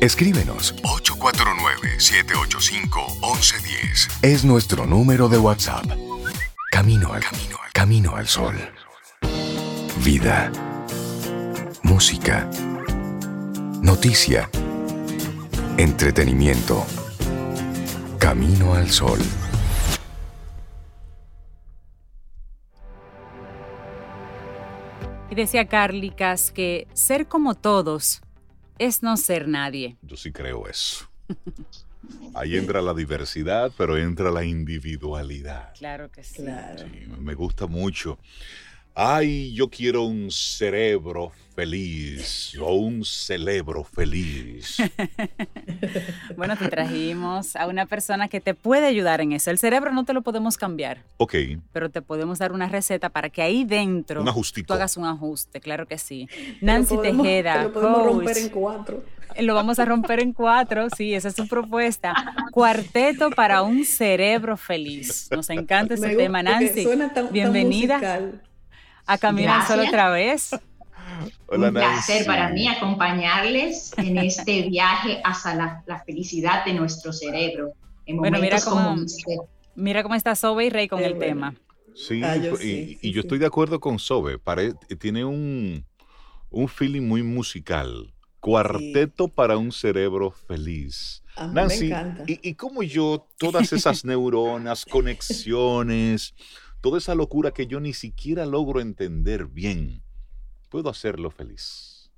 Escríbenos 849-785-1110. Es nuestro número de WhatsApp. Camino al camino, al camino al sol. Vida. Música. Noticia. Entretenimiento. Camino al sol. Y decía Carlicas que ser como todos es no ser nadie. Yo sí creo eso. Ahí entra la diversidad, pero entra la individualidad. Claro que sí. me gusta mucho. Ay, yo quiero un cerebro feliz o un cerebro feliz. bueno, te trajimos a una persona que te puede ayudar en eso. El cerebro no te lo podemos cambiar. Ok. Pero te podemos dar una receta para que ahí dentro un tú hagas un ajuste, claro que sí. Nancy Tejeda. Lo podemos romper en cuatro. Lo vamos a romper en cuatro, sí, esa es su propuesta. Cuarteto para un cerebro feliz. Nos encanta ese tema, Nancy. Bienvenida a Caminar Solo otra vez. Un placer para mí acompañarles en este viaje hacia la, felicidad de nuestro cerebro. bueno, mira cómo, mira cómo está Sobe y Rey con el tema. Sí, ah, y, yo estoy de acuerdo con Sobe. tiene un, un feeling muy musical. Cuarteto para un cerebro feliz. Nancy, Y, y como yo, todas esas neuronas, conexiones, toda esa locura que yo ni siquiera logro entender bien, puedo hacerlo feliz.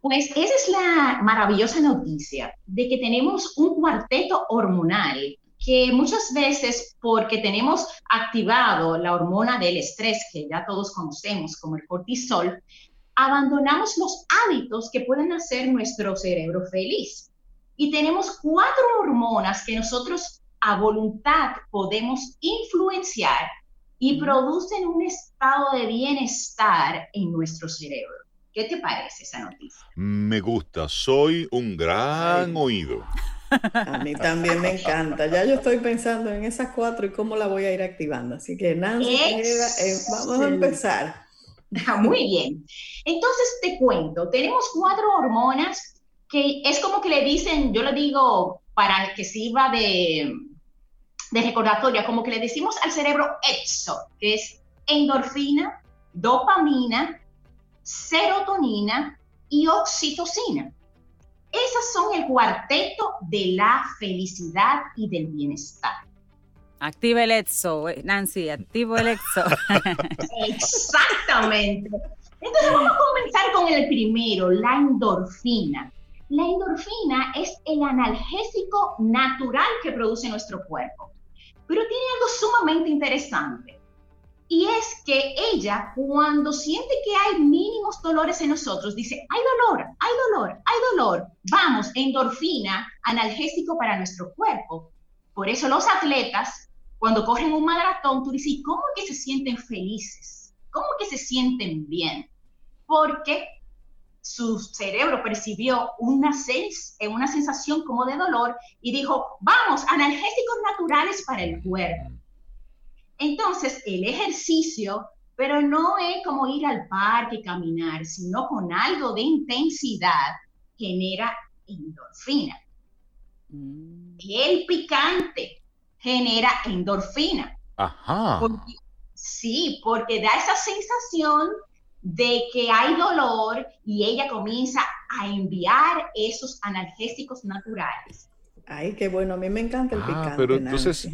Pues esa es la maravillosa noticia de que tenemos un cuarteto hormonal que muchas veces porque tenemos activado la hormona del estrés que ya todos conocemos como el cortisol, abandonamos los hábitos que pueden hacer nuestro cerebro feliz. Y tenemos cuatro hormonas que nosotros a voluntad podemos influenciar y producen un estado de bienestar en nuestro cerebro. ¿Qué te parece esa noticia? Me gusta, soy un gran oído. A mí también me encanta. Ya yo estoy pensando en esas cuatro y cómo la voy a ir activando. Así que Nancy, eh, vamos a empezar. Muy bien. Entonces te cuento, tenemos cuatro hormonas que es como que le dicen, yo le digo para que sirva de, de recordatoria, como que le decimos al cerebro EXO, que es endorfina, dopamina, serotonina y oxitocina. Esas son el cuarteto de la felicidad y del bienestar. Activa el EXO, eh, Nancy, activo el EXO. Exactamente. Entonces vamos a comenzar con el primero, la endorfina. La endorfina es el analgésico natural que produce nuestro cuerpo. Pero tiene algo sumamente interesante. Y es que ella, cuando siente que hay mínimos dolores en nosotros, dice, hay dolor, hay dolor, hay dolor. Vamos, endorfina, analgésico para nuestro cuerpo. Por eso los atletas, cuando corren un maratón, tú dices, ¿cómo que se sienten felices? ¿Cómo que se sienten bien? Porque su cerebro percibió una, eh, una sensación como de dolor y dijo, vamos, analgésicos naturales para el cuerpo. Entonces, el ejercicio, pero no es como ir al parque y caminar, sino con algo de intensidad, genera endorfina. Mm. El picante genera endorfina. Ajá. sí, porque da esa sensación de que hay dolor y ella comienza a enviar esos analgésicos naturales. Ay, qué bueno, a mí me encanta el ah, picante. Pero entonces,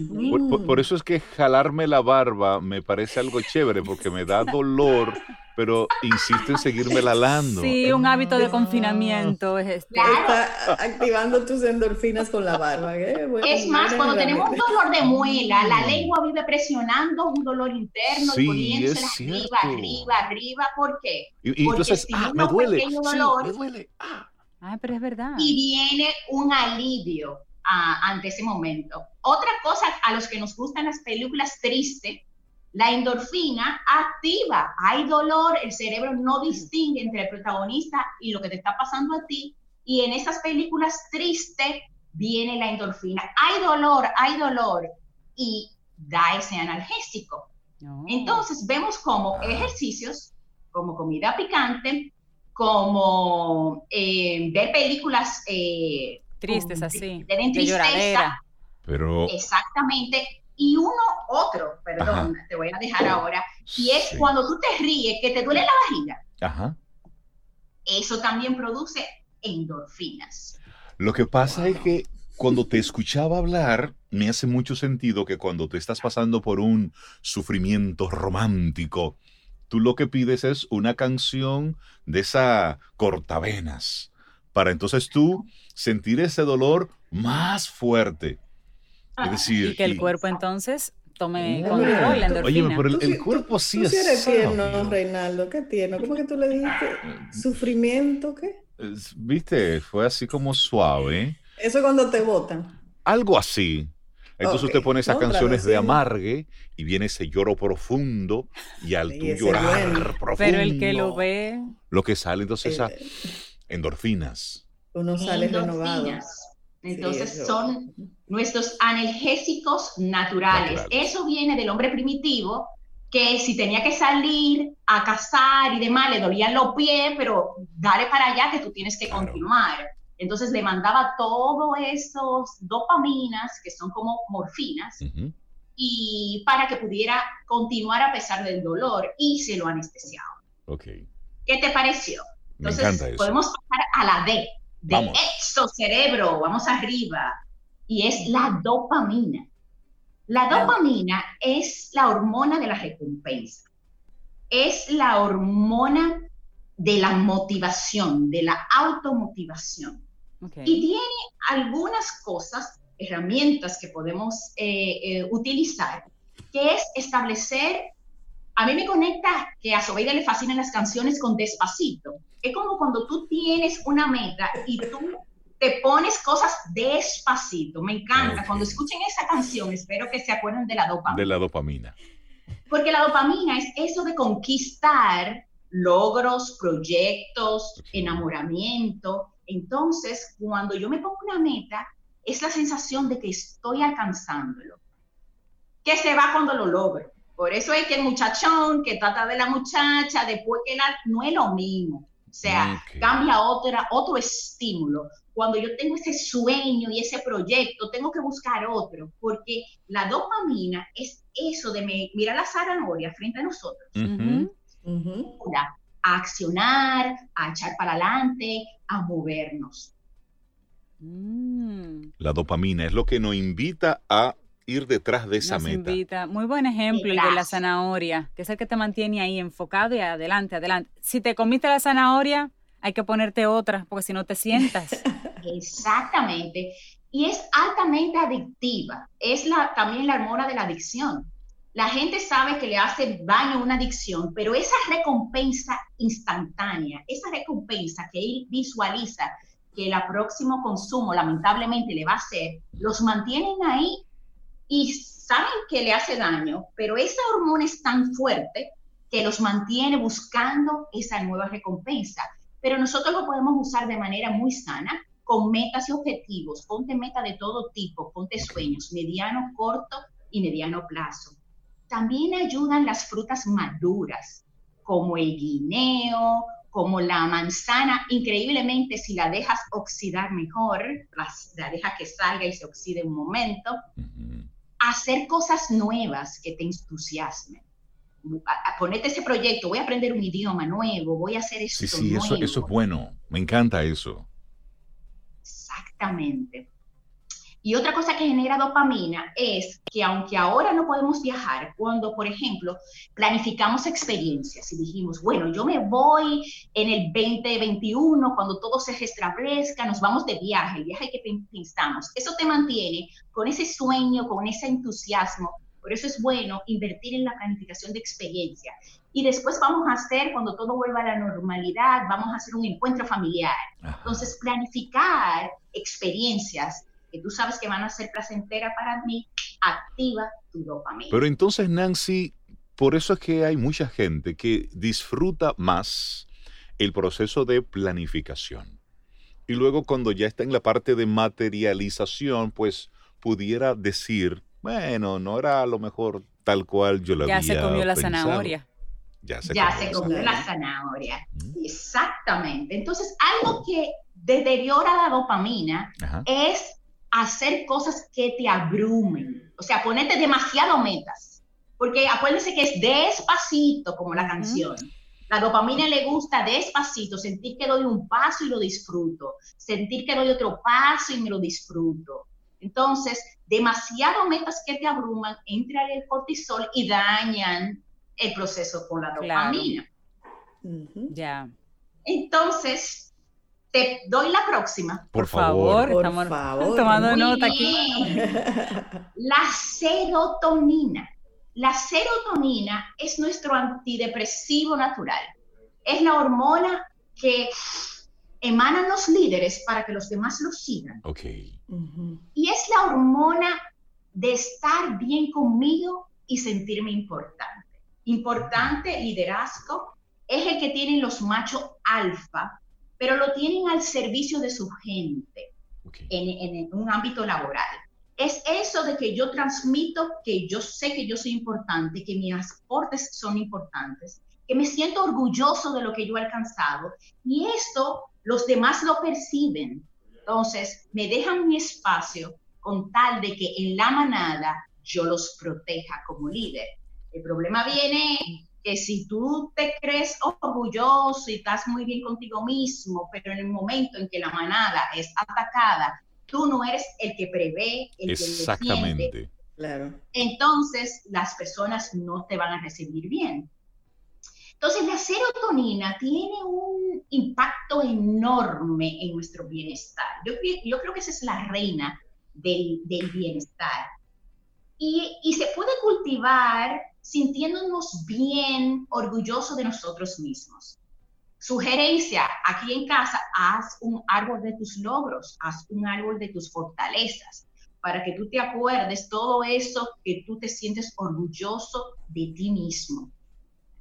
por, eso es que jalarme la barba me parece algo chévere, porque me da dolor, pero insiste en seguirme lalando. Sí, un hábito de confinamiento es este. Está activando tus endorfinas con la barba. ¿eh? es más, cuando tenemos un dolor de muela, la lengua vive presionando un dolor interno y poniéndose arriba, arriba, arriba. ¿Por qué? Y, Porque entonces, ah, me duele, me duele. Ah. ah. pero es verdad. Y viene un alivio ante ese momento. Otra cosa, a los que nos gustan las películas tristes, la endorfina activa, hay dolor, el cerebro no distingue entre el protagonista y lo que te está pasando a ti, y en esas películas tristes viene la endorfina. Hay dolor, hay dolor, y da ese analgésico. Entonces vemos como ejercicios, como comida picante, como eh, ver películas eh, tristes así, de, tristeza. Pero... Exactamente. Y uno, otro, perdón, te voy a dejar ahora, y es cuando tú te ríes, que te duele la barriga. Ajá. Eso también produce endorfinas. Lo que pasa es que cuando te escuchaba hablar, me hace mucho sentido que cuando te estás pasando por un sufrimiento romántico, tú lo que pides es una canción de esa cortavenas, para entonces tú sentir ese dolor más fuerte. Es ah, decir, y que el cuerpo entonces tome control, la endorfina. Oye, pero el, cuerpo sí es. Eres tierno, Reinaldo, qué tierno. ¿Cómo que tú le dijiste? ¿Sufrimiento qué? Viste, fue así como suave. Eso cuando te votan. Algo así. Entonces usted pone esas canciones de amargue y viene ese lloro profundo y al tú llorar profundo. Pero el que lo ve. Lo que sale entonces esas endorfinas. Uno sale renovado. Entonces son nuestros analgésicos naturales. Eso viene del hombre primitivo que si tenía que salir a cazar y demás, le dolían los pies, pero dale para allá que tú tienes que continuar. Entonces le mandaba todos esos dopaminas, que son como morfinas, y para que pudiera continuar a pesar del dolor y se lo anestesiaba. Okay. ¿Qué te pareció? Entonces podemos pasar a la D, de exocerebro, vamos arriba, y es la dopamina. La dopamina es la hormona de la recompensa. Es la hormona de la motivación, de la automotivación. Y tiene algunas cosas, herramientas que podemos eh, eh, utilizar, que es establecer, a mí me conecta que a Sobeida le fascinan las canciones con despacito. Es como cuando tú tienes una meta y tú te pones cosas despacito. Me encanta. Cuando escuchen esa canción, espero que se acuerden de la dopamina. De la dopamina. Porque la dopamina es eso de conquistar logros, proyectos, enamoramiento. Entonces, cuando yo me pongo una meta, es la sensación de que estoy alcanzándolo, que se va cuando lo logro. Por eso es que el muchachón que trata de la muchacha, después que la, no es lo mismo. O sea, cambia otra, otro estímulo cuando yo tengo ese sueño y ese proyecto, tengo que buscar otro, porque la dopamina es eso de mirar la zanahoria frente a nosotros. A accionar, a echar para adelante, a movernos. Mm. La dopamina es lo que nos invita a ir detrás de esa meta. Invita. Muy buen ejemplo el de la zanahoria, que es el que te mantiene ahí enfocado y adelante, adelante. Si te comiste la zanahoria, hay que ponerte otra, porque si no te sientas. Exactamente. Y es altamente adictiva. Es la, también la hormona de la adicción. La gente sabe que le hace daño una adicción, pero esa recompensa instantánea, esa recompensa que él visualiza que el próximo consumo lamentablemente le va a hacer, los mantienen ahí y saben que le hace daño, pero esa hormona es tan fuerte que los mantiene buscando esa nueva recompensa. Pero nosotros lo podemos usar de manera muy sana con metas y objetivos. Ponte meta de todo tipo, ponte sueños, mediano, corto y mediano plazo. También ayudan las frutas maduras, como el guineo, como la manzana. Increíblemente, si la dejas oxidar mejor, la dejas que salga y se oxide un momento. Hacer cosas nuevas que te entusiasmen. ponete ese proyecto, voy a aprender un idioma nuevo, voy a hacer esto Sí, sí, Eso, eso es bueno. Me encanta eso. Exactamente. Y otra cosa que genera dopamina es que aunque ahora no podemos viajar, cuando, por ejemplo, planificamos experiencias y dijimos, bueno, yo me voy en el 2021, cuando todo se restablezca, nos vamos de viaje, el viaje que pensamos, eso te mantiene con ese sueño, con ese entusiasmo. Por eso es bueno invertir en la planificación de experiencia y después vamos a hacer, cuando todo vuelva a la normalidad, vamos a hacer un encuentro familiar. Entonces, planificar experiencias que tú sabes que van a ser placenteras para mí, activa tu dopamina. Pero entonces, Nancy, por eso es que hay mucha gente que disfruta más el proceso de planificación. Y luego cuando ya está en la parte de materialización, pues pudiera decir, bueno, no era a lo mejor tal cual yo lo había Ya se comió la zanahoria. ya se, ya se comió la zanahoria. Mm. Exactamente. Entonces, algo que deteriora la dopamina es hacer cosas que te abrumen. O sea, ponerte demasiado metas. Porque acuérdense que es despacito, como la canción. La dopamina le gusta despacito, sentir que doy un paso y lo disfruto, sentir que doy otro paso y me lo disfruto. Entonces, demasiado metas que te abruman, entran el cortisol y dañan el proceso con la dopamina. Ya. Entonces, te doy la próxima. Por, favor. Estamos tomando nota aquí. La serotonina. La serotonina es nuestro antidepresivo natural. Es la hormona que emanan los líderes para que los demás lo sigan. Ok. Y es la hormona de estar bien conmigo y sentirme importante. Importante liderazgo es el que tienen los machos alfa, pero lo tienen al servicio de su gente en un ámbito laboral es eso de que yo transmito que yo sé que yo soy importante, que mis aportes son importantes, que me siento orgulloso de lo que yo he alcanzado y esto los demás lo perciben. Entonces, me dejan mi espacio con tal de que en la manada yo los proteja como líder. El problema viene que si tú te crees orgulloso y estás muy bien contigo mismo, pero en el momento en que la manada es atacada tú no eres el que prevé, el Exactamente. que Claro. Entonces, las personas no te van a recibir bien. Entonces, la serotonina tiene un impacto enorme en nuestro bienestar. Yo, yo creo que esa es la reina del, del bienestar. Y, y, se puede cultivar sintiéndonos bien, orgullosos de nosotros mismos. Sugerencia, aquí en casa, haz un árbol de tus logros, haz un árbol de tus fortalezas, para que tú te acuerdes todo eso que tú te sientes orgulloso de ti mismo.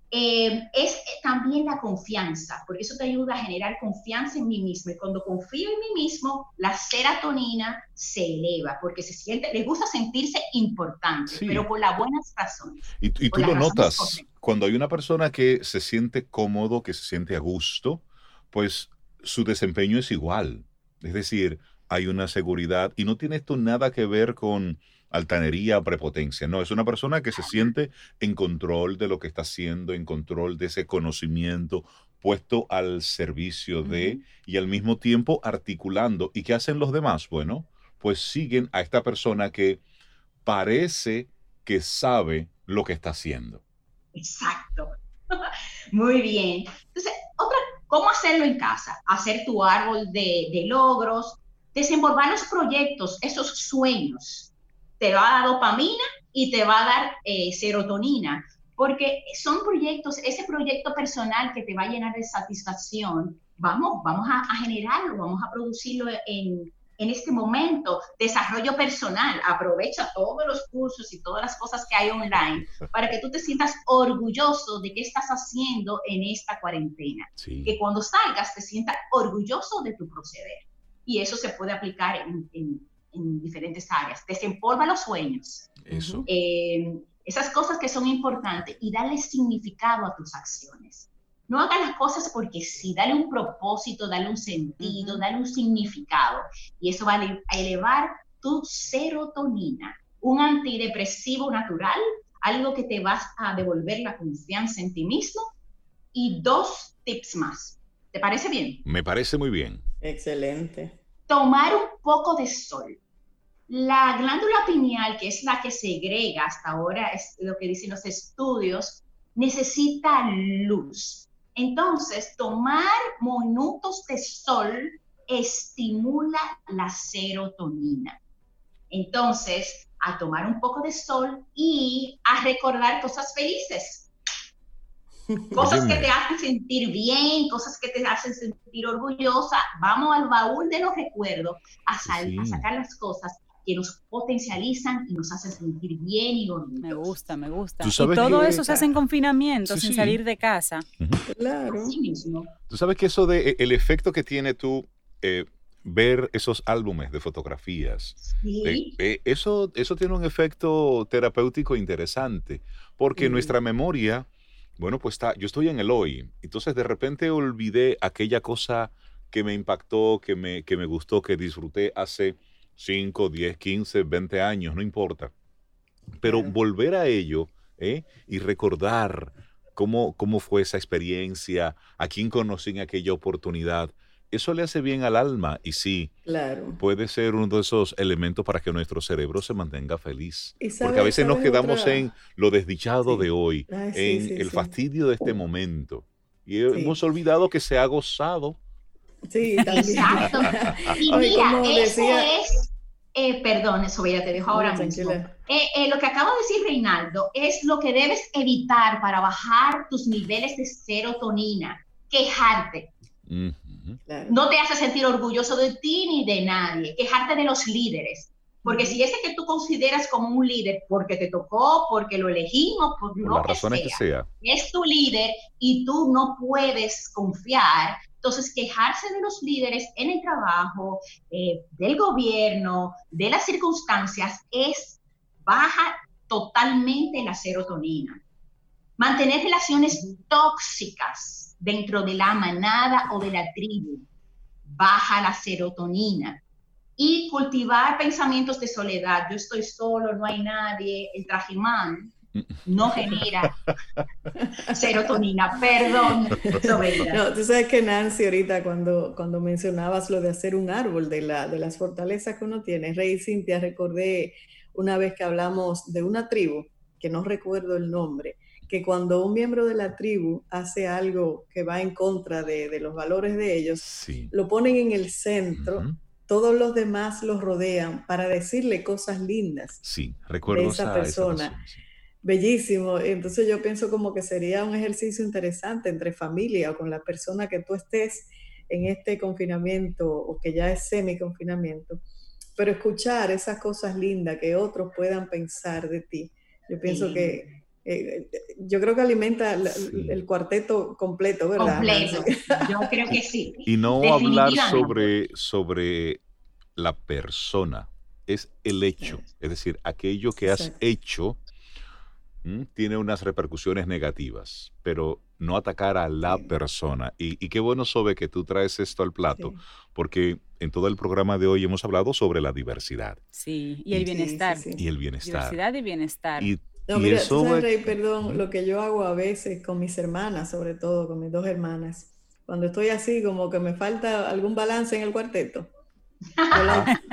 Eh, es también la confianza, porque eso te ayuda a generar confianza en mí mismo. Y cuando confío en mí mismo, la serotonina se eleva, porque se siente, le gusta sentirse importante, pero por las buenas razones. Y, tú lo notas, cuando hay una persona que se siente cómodo, que se siente a gusto, pues su desempeño es igual. Es decir, hay una seguridad y no tiene esto nada que ver con altanería, prepotencia. No, es una persona que se siente en control de lo que está haciendo, en control de ese conocimiento puesto al servicio de y al mismo tiempo articulando. ¿Y qué hacen los demás? Bueno, pues siguen a esta persona que parece que sabe lo que está haciendo. Exacto. Muy bien. Entonces, otra, ¿cómo hacerlo en casa? Hacer tu árbol de, de logros, desenvolver los proyectos, esos sueños te va a dar dopamina y te va a dar eh, serotonina, porque son proyectos, ese proyecto personal que te va a llenar de satisfacción, vamos, vamos a, generarlo, vamos a producirlo en, en este momento, desarrollo personal, aprovecha todos los cursos y todas las cosas que hay online para que tú te sientas orgulloso de qué estás haciendo en esta cuarentena. Que cuando salgas te sientas orgulloso de tu proceder. Y eso se puede aplicar en, en diferentes áreas. Desempolva los sueños. Eso. Eh, esas cosas que son importantes y dale significado a tus acciones. No hagas las cosas porque sí, dale un propósito, dale un sentido, dale un significado. Y eso va a elevar tu serotonina, un antidepresivo natural, algo que te vas a devolver la confianza en ti mismo. Y dos tips más. ¿Te parece bien? Me parece muy bien. Excelente. Tomar un poco de sol. La glándula pineal, que es la que segrega hasta ahora, es lo que dicen los estudios, necesita luz. Entonces, tomar minutos de sol estimula la serotonina. Entonces, a tomar un poco de sol y a recordar cosas felices. Cosas que te hacen sentir bien, cosas que te hacen sentir orgullosa. Vamos al baúl de los recuerdos a, a sacar las cosas que nos potencializan y nos hacen sentir bien y orgullosos. Me gusta, me gusta. Y todo eso se hace en confinamiento, sin salir de casa. Claro. Así mismo. Tú sabes que eso de el efecto que tiene tú eh, ver esos álbumes de fotografías, sí. Eh, eso, eso tiene un efecto terapéutico interesante, porque nuestra memoria Bueno, pues está, yo estoy en el hoy. Entonces de repente olvidé aquella cosa que me impactó, que me, que me gustó, que disfruté hace 5, 10, 15, 20 años, no importa. Pero volver a ello ¿eh? y recordar cómo, cómo fue esa experiencia, a quién conocí en aquella oportunidad, eso le hace bien al alma y sí, claro. puede ser uno de esos elementos para que nuestro cerebro se mantenga feliz. Porque a veces nos quedamos en lo desdichado de hoy, en el fastidio de este momento. Y hemos olvidado que se ha gozado. Sí, también. Exacto. y mira, eso es, eh, perdón, eso ya te dejo ahora mismo. Eh, eh, lo que acabo de decir, Reinaldo, es lo que debes evitar para bajar tus niveles de serotonina, quejarte. No te hace sentir orgulloso de ti ni de nadie. Quejarte de los líderes. Porque si ese que tú consideras como un líder, porque te tocó, porque lo elegimos, por, lo que sea, es tu líder y tú no puedes confiar, entonces quejarse de los líderes en el trabajo, eh, del gobierno, de las circunstancias, es baja totalmente la serotonina. Mantener relaciones tóxicas dentro de la manada o de la tribu, baja la serotonina. Y cultivar pensamientos de soledad, yo estoy solo, no hay nadie, el trajimán, no genera serotonina, perdón. No, tú sabes que Nancy ahorita cuando, cuando mencionabas lo de hacer un árbol de, la, de las fortalezas que uno tiene, Rey Cintia, recordé una vez que hablamos de una tribu, que no recuerdo el nombre, que cuando un miembro de la tribu hace algo que va en contra de, los valores de ellos, lo ponen en el centro. Todos los demás los rodean para decirle cosas lindas sí, recuerdo de esa persona. Bellísimo. Entonces yo pienso como que sería un ejercicio interesante entre familia o con la persona que tú estés en este confinamiento o que ya es semi-confinamiento, pero escuchar esas cosas lindas que otros puedan pensar de ti. Yo pienso que eh, yo creo que alimenta el, cuarteto completo, ¿verdad? Completo, yo creo que sí. Y no hablar sobre, sobre la persona, es el hecho, es decir, aquello que has hecho tiene unas repercusiones negativas, pero no atacar a la persona. Y, qué bueno, Sobe, que tú traes esto al plato, porque en todo el programa de hoy hemos hablado sobre la diversidad. Sí, y el bienestar. y el bienestar. Diversidad y bienestar. No, mira, sabes, Rey, perdón, lo que yo hago a veces con mis hermanas, sobre todo con mis dos hermanas, cuando estoy así, como que me falta algún balance en el cuarteto,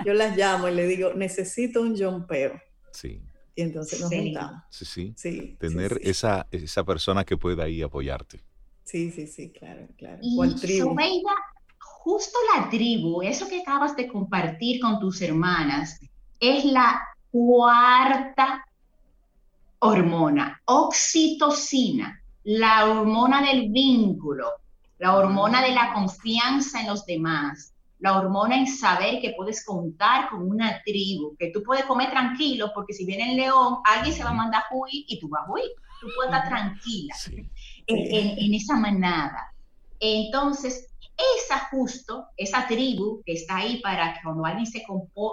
yo, las, llamo y le digo, necesito un jumpeo. Sí. Y entonces nos juntamos. Sí, sí. Tener Esa, esa persona que pueda ahí apoyarte. Sí, sí, sí, claro, claro. Y justo la tribu, eso que acabas de compartir con tus hermanas, es la cuarta hormona, oxitocina, la hormona del vínculo, la hormona de la confianza en los demás, la hormona en saber que puedes contar con una tribu, que tú puedes comer tranquilo, porque si viene el león, alguien se va a mandar a huir y tú vas a huir. Tú puedes estar tranquila en, esa manada. Entonces, esa justo, esa tribu que está ahí para que cuando alguien se,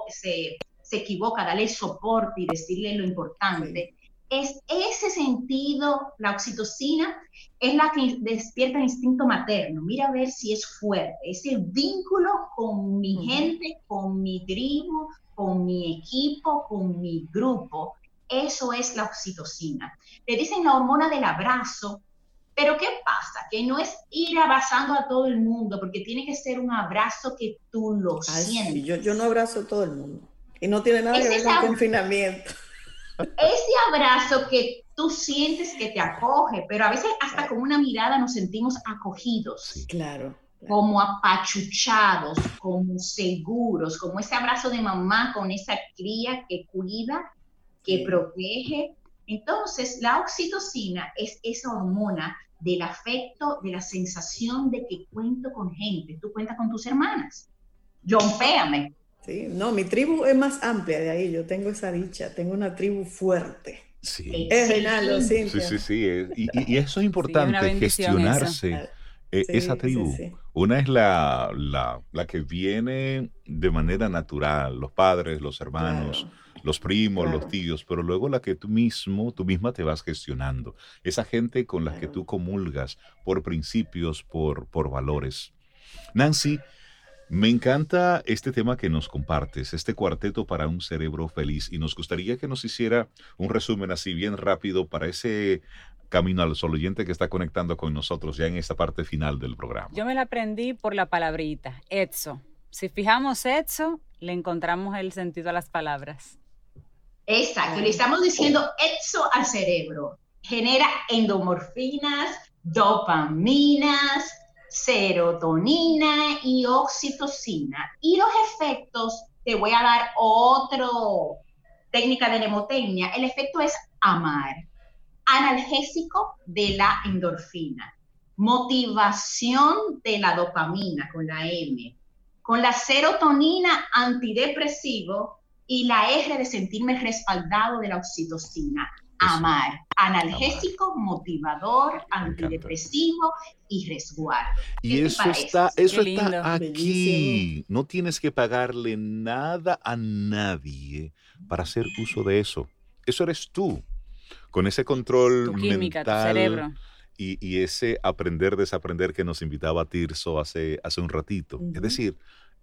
se, se equivoca, darle soporte y decirle lo importante, es ese sentido, la oxitocina, es la que despierta el instinto materno. Mira a ver si es fuerte, ese vínculo con mi gente, con mi tribu, con mi equipo, con mi grupo. Eso es la oxitocina. Le dicen la hormona del abrazo, pero ¿qué pasa? Que no es ir abrazando a todo el mundo, porque tiene que ser un abrazo que tú lo sientes. yo, yo, no abrazo a todo el mundo. Y no tiene nada que ver con confinamiento ese abrazo que tú sientes que te acoge, pero a veces hasta con una mirada nos sentimos acogidos. claro, Como apachuchados, como seguros, como ese abrazo de mamá con esa cría que cuida, que protege. Entonces, la oxitocina es esa hormona del afecto, de la sensación de que cuento con gente. Tú cuentas con tus hermanas. John, péame. Sí, no, mi tribu es más amplia de ahí, yo tengo esa dicha, tengo una tribu fuerte. Sí. Es Renaldo, sí. Sí, sí, sí. Y, eso es importante, gestionarse e, esa tribu. Una es la, la, la, que viene de manera natural, los padres, los hermanos, los primos, los tíos, pero luego la que tú mismo, tú misma te vas gestionando. Esa gente con la que tú comulgas por principios, por, por valores. Nancy, me encanta este tema que nos compartes, este cuarteto para un cerebro feliz, y nos gustaría que nos hiciera un resumen así bien rápido para ese camino al sol oyente que está conectando con nosotros ya en esta parte final del programa. Yo me la aprendí por la palabrita, etso. Si fijamos etso, le encontramos el sentido a las palabras. Exacto, le estamos diciendo etso al cerebro. Genera endomorfinas, dopaminas, serotonina y oxitocina. Y los efectos, te voy a dar otro técnica de nemotecnia. El efecto es amar, analgésico de la endorfina, motivación de la dopamina con la M, con la serotonina antidepresivo y la R de sentirme respaldado de la oxitocina amar. Analgésico, motivador, antidepresivo y resguardo. Y eso está, eso está aquí. No tienes que pagarle nada a nadie para hacer uso de eso. Eso eres tú. Con ese control mental cerebro. Y, ese aprender, desaprender que nos invitaba Tirso hace, hace un ratito. Es decir,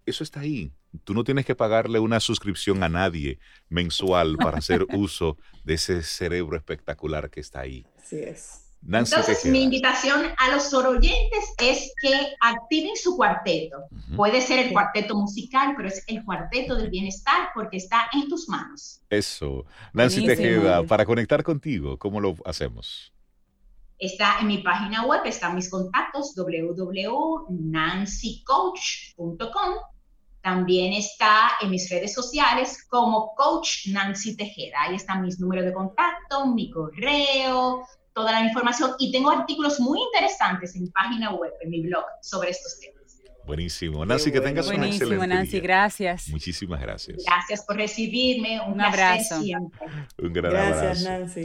eso está ahí. Tú no tienes que pagarle una suscripción a nadie mensual para hacer uso de ese cerebro espectacular que está ahí. Así es. Entonces, mi invitación a los oyentes es que activen su cuarteto. Puede ser el cuarteto musical, pero es el cuarteto del bienestar porque está en tus manos. Eso. Nancy Tejeda, para conectar contigo, ¿cómo lo hacemos? Está en mi página web, están mis contactos www.nancycoach.com también está en mis redes sociales como Coach Nancy Tejeda. Ahí están mis números de contacto, mi correo, toda la información y tengo artículos muy interesantes en mi página web, en mi blog sobre estos temas. Buenísimo. Nancy, que tengas un excelente Nancy, gracias. Muchísimas gracias. Gracias por recibirme. Un, abrazo. Un gran gracias, Nancy.